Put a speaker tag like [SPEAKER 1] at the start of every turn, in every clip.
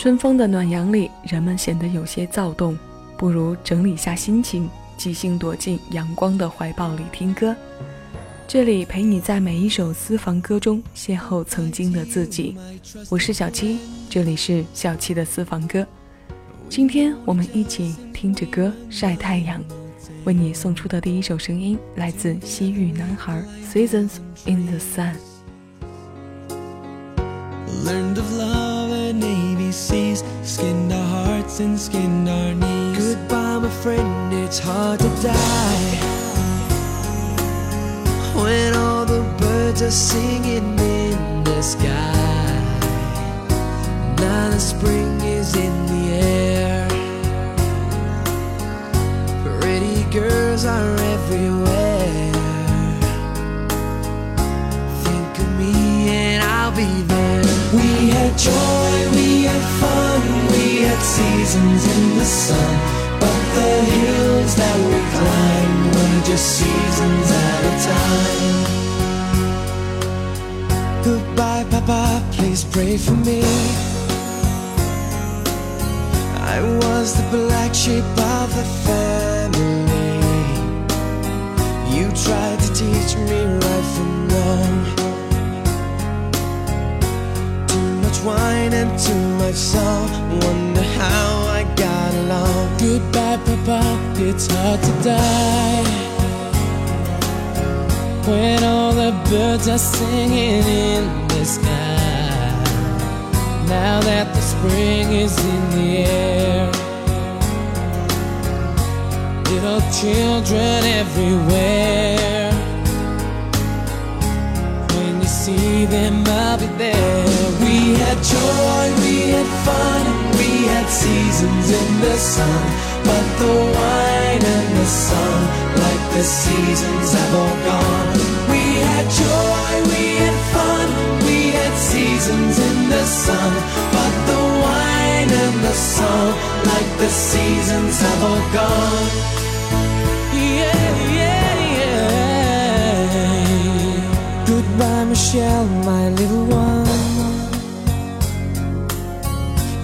[SPEAKER 1] 春风的暖阳里，人们显得有些躁动，不如整理下心情，即兴躲进阳光的怀抱里听歌。这里陪你在每一首私房歌中邂逅曾经的自己。我是小七，这里是小七的私房歌。今天我们一起听着歌晒太阳。为你送出的第一首声音来自西域男孩《Seasons in the Sun》。
[SPEAKER 2] Learned of love and ABCs, skinned our hearts and skinned our knees. Goodbye, my friend, it's hard to die. When all the birds are singing in the sky. Now the spring is in the air. Pretty girls are everywhere. Think of me and I'll be there. We had joy, seasons in the sun. But the hills that we climb were just seasons at a time. Goodbye, Papa, please pray for me. I was the black sheep of the family. You tried to teach me right from wrong. Wine and too much. Wonder how I got along. Goodbye, Papa. It's hard to die. When all the birds are singing in the sky. Now that the spring is in the air. Little children everywhere. When you see them, I'll be there. We had joy, we had fun, we had seasons in the sun. But the wine and the sun, like the seasons, have all gone. We had joy, we had fun, we had seasons in the sun. But the wine and the sun, like the seasons, have all gone. Yeah, yeah, yeah. Goodbye, Michelle, my little one.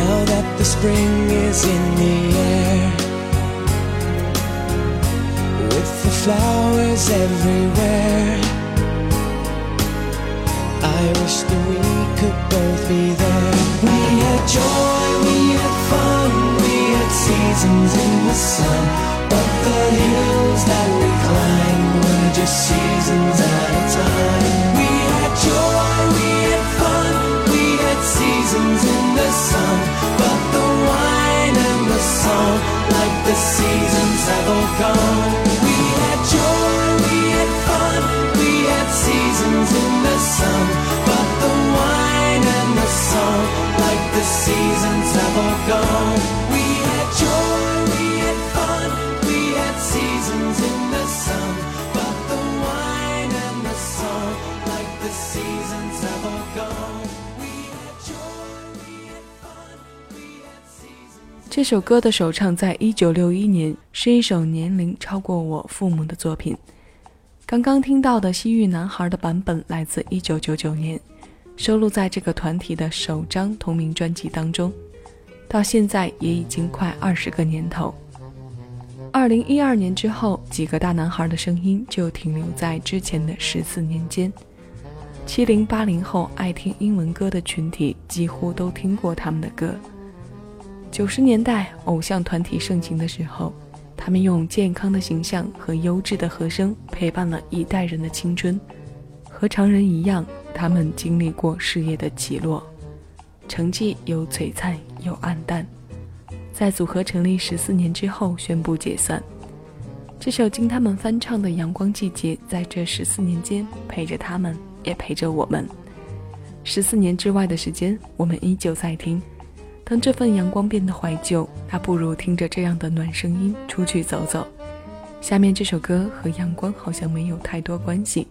[SPEAKER 2] Now that the spring is in the air. With the flowers everywhere. I wish that we could both be there. We had joy, we had fun, we had seasons in the sun. Gone.
[SPEAKER 1] 这首歌的首唱在一九六一年，是一首年龄超过我父母的作品。刚刚听到的《西域男孩》的版本来自一九九九年，收录在这个团体的首张同名专辑当中。到现在也已经快二十个年头。二零一二年之后，几个大男孩的声音就停留在之前的十四年间。七零八零后爱听英文歌的群体几乎都听过他们的歌。九十年代偶像团体盛行的时候，他们用健康的形象和优质的和声陪伴了一代人的青春。和常人一样，他们经历过事业的起落，成绩有璀璨有暗淡。在组合成立十四年之后宣布解散。这首经他们翻唱的《阳光季节》在这十四年间陪着他们，也陪着我们。十四年之外的时间，我们依旧在听。当这份阳光变得怀旧，他不如听着这样的暖声音出去走走。下面这首歌和阳光好像没有太多关系，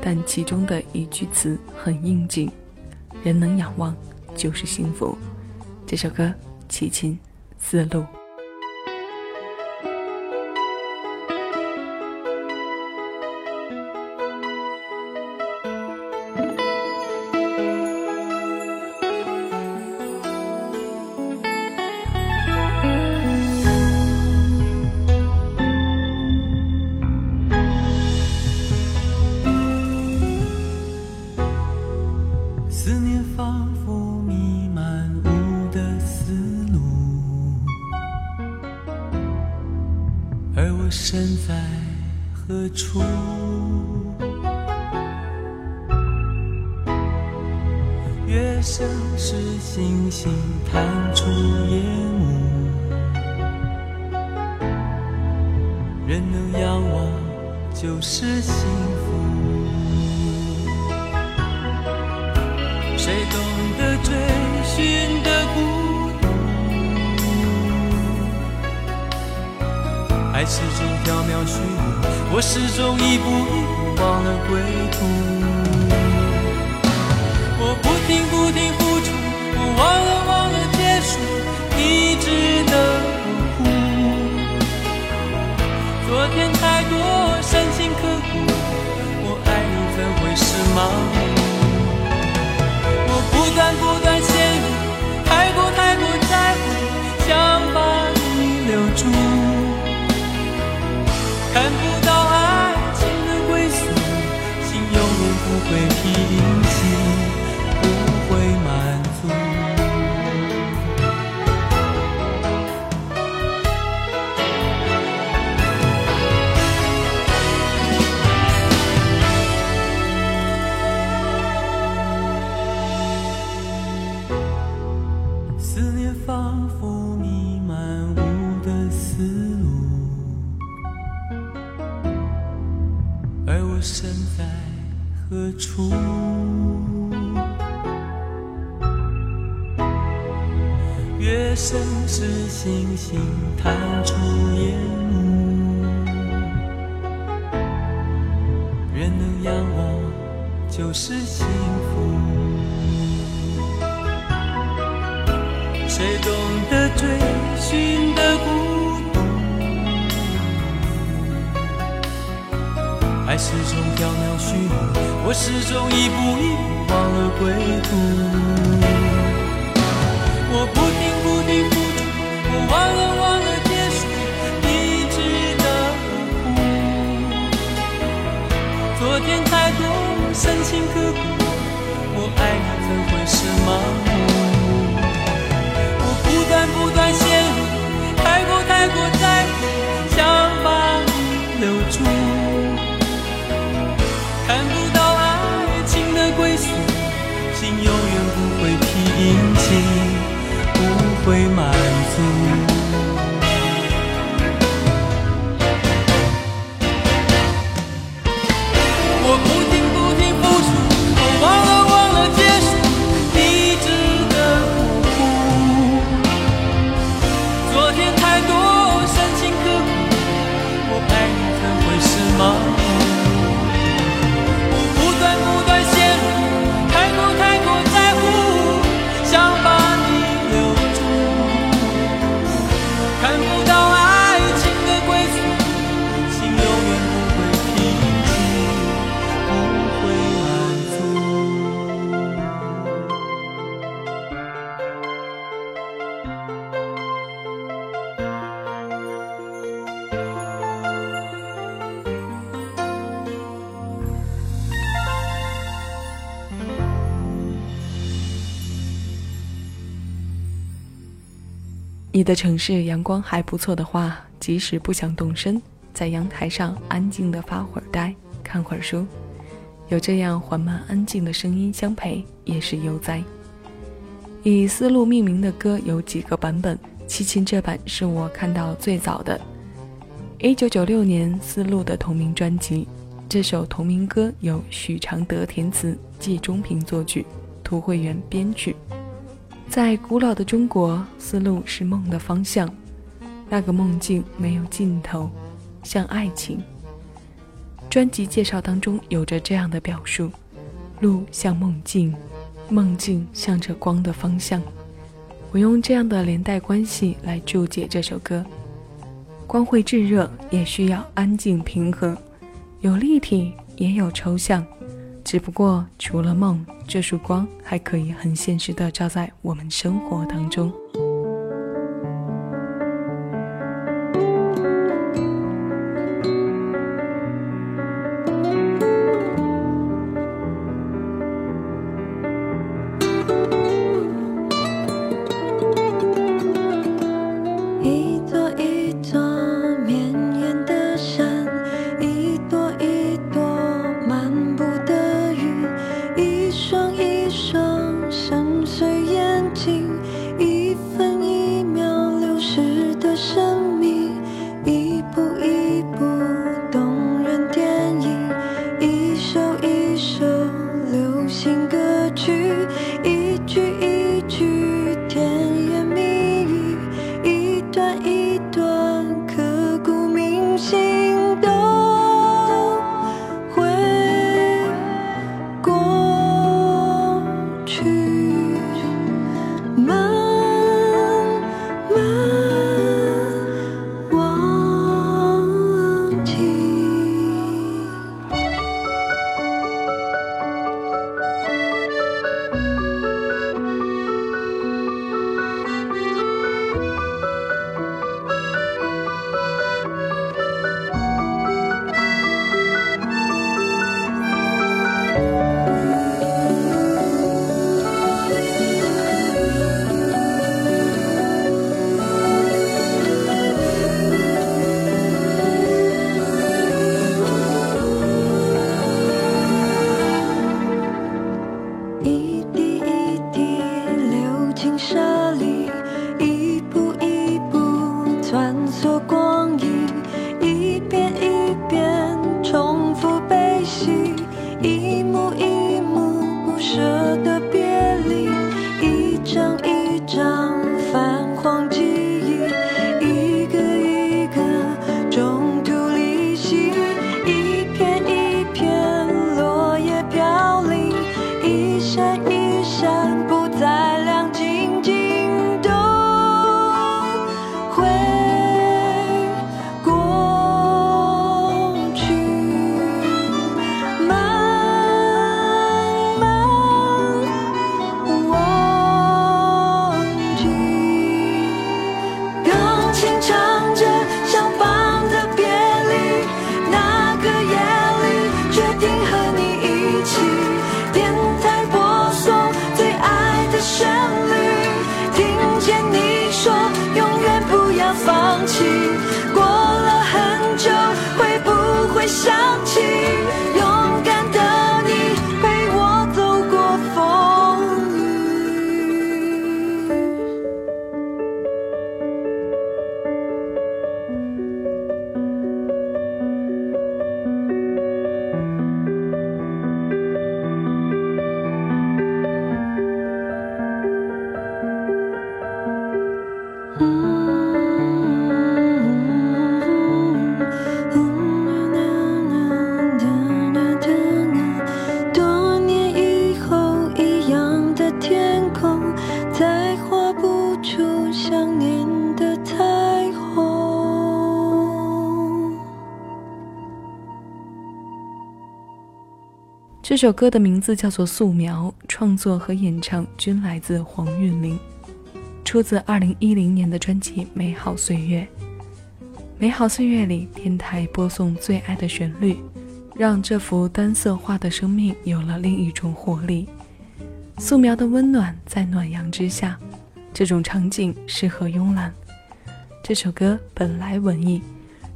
[SPEAKER 1] 但其中的一句词很应景：“人能仰望就是幸福。”这首歌，齐秦《丝路》。
[SPEAKER 3] 思念仿佛弥漫雾的丝路而我身在何处月升时星星探出夜幕人能仰望就是始终缥缈虚无，我始终一步一步忘了归途。我不停不停付出，我忘了忘了结束，一直的辜负。昨天太多深情。刻骨，我爱你怎会是盲目？我不断不断陷入，太过太过是幸福。谁懂得追寻的孤独？爱始终缥缈虚无，我始终一步一步忘了归途。我不停不停付出。我忘了忘了结束，一直的苦。昨天太深情刻骨，我爱你怎会是盲目？我不断不断你的
[SPEAKER 1] 城市阳光还不错的话，即使不想动身，在阳台上安静的发会儿呆，看会儿书，有这样缓慢安静的声音相陪，也是悠哉。以丝路命名的歌有几个版本，齐秦这版是我看到最早的。一九九六年丝路的同名专辑，这首同名歌由许常德填词，季中平作曲，涂慧源编曲。
[SPEAKER 4] 在古老的中国，思路是梦的方向，那个梦境没有尽头，像爱情。专辑介绍当中有着这样的表述：路像梦境，梦境向着光的方向。我用这样的连带关系来注解这首歌。光会炙热，也需要安静平和，有立体，也有抽象。只不过，除了梦，这束光还可以很现实的照在我们生活当中。这首歌的名字叫做《素描》，创作和演唱均来自黄韵玲，出自2010年的专辑《美好岁月》。美好岁月里，电台播送最爱的旋律，让这幅单色画的生命有了另一种活力。素描的温暖在暖阳之下，这种场景适合慵懒。这首歌本来文艺，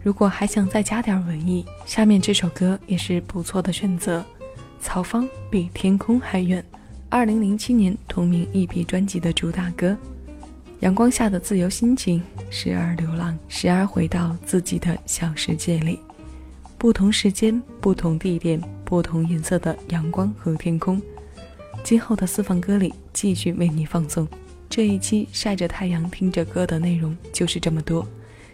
[SPEAKER 4] 如果还想再加点文艺，下面这首歌也是不错的选择。曹芳比天空还远，二零零七年同名 EP 专辑的主打歌，阳光下的自由心情，时而流浪，时而回到自己的小世界里。不同时间、不同地点、不同颜色的阳光和天空，今后的私房歌里继续为你放送。
[SPEAKER 1] 这一期晒着太阳听着歌的内容就是这么多。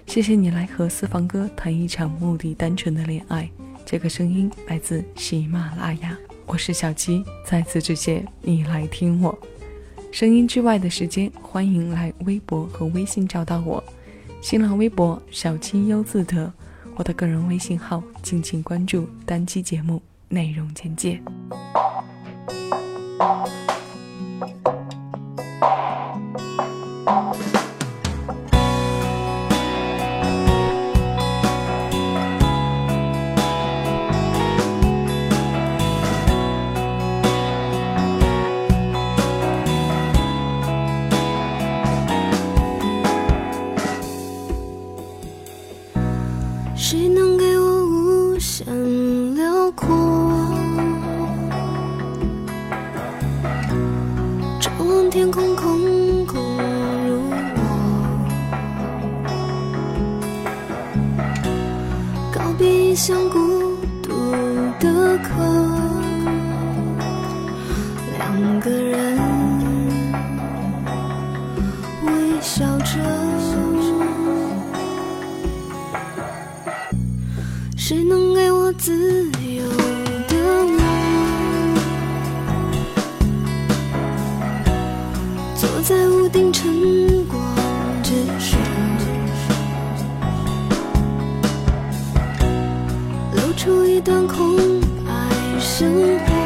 [SPEAKER 1] 谢谢你来和私房歌谈一场目的单纯的恋爱。这个声音来自喜马拉雅，我是小七，再次致谢你来听我。声音之外的时间，欢迎来微博和微信找到我。新浪微博小七优自得，我的个人微信号，敬请关注。单期节目内容简介。
[SPEAKER 5] 谁能给我自由的梦？坐在屋顶晨光之上，露出一段空白生活，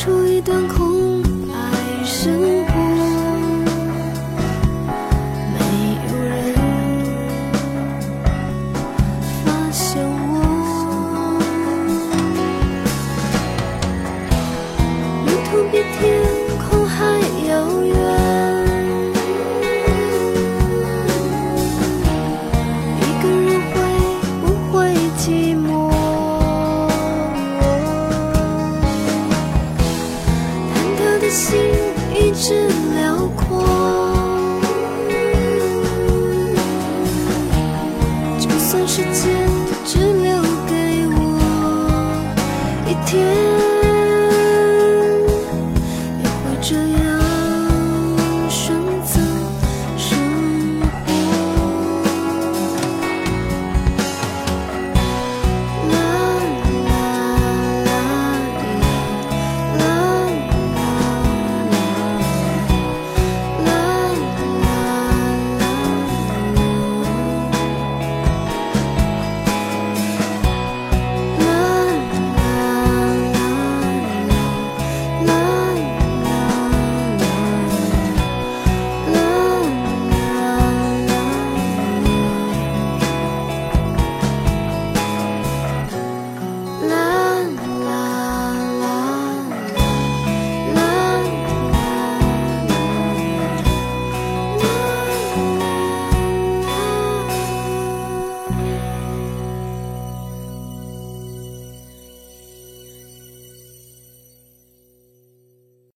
[SPEAKER 5] 出一段空心一直辽阔，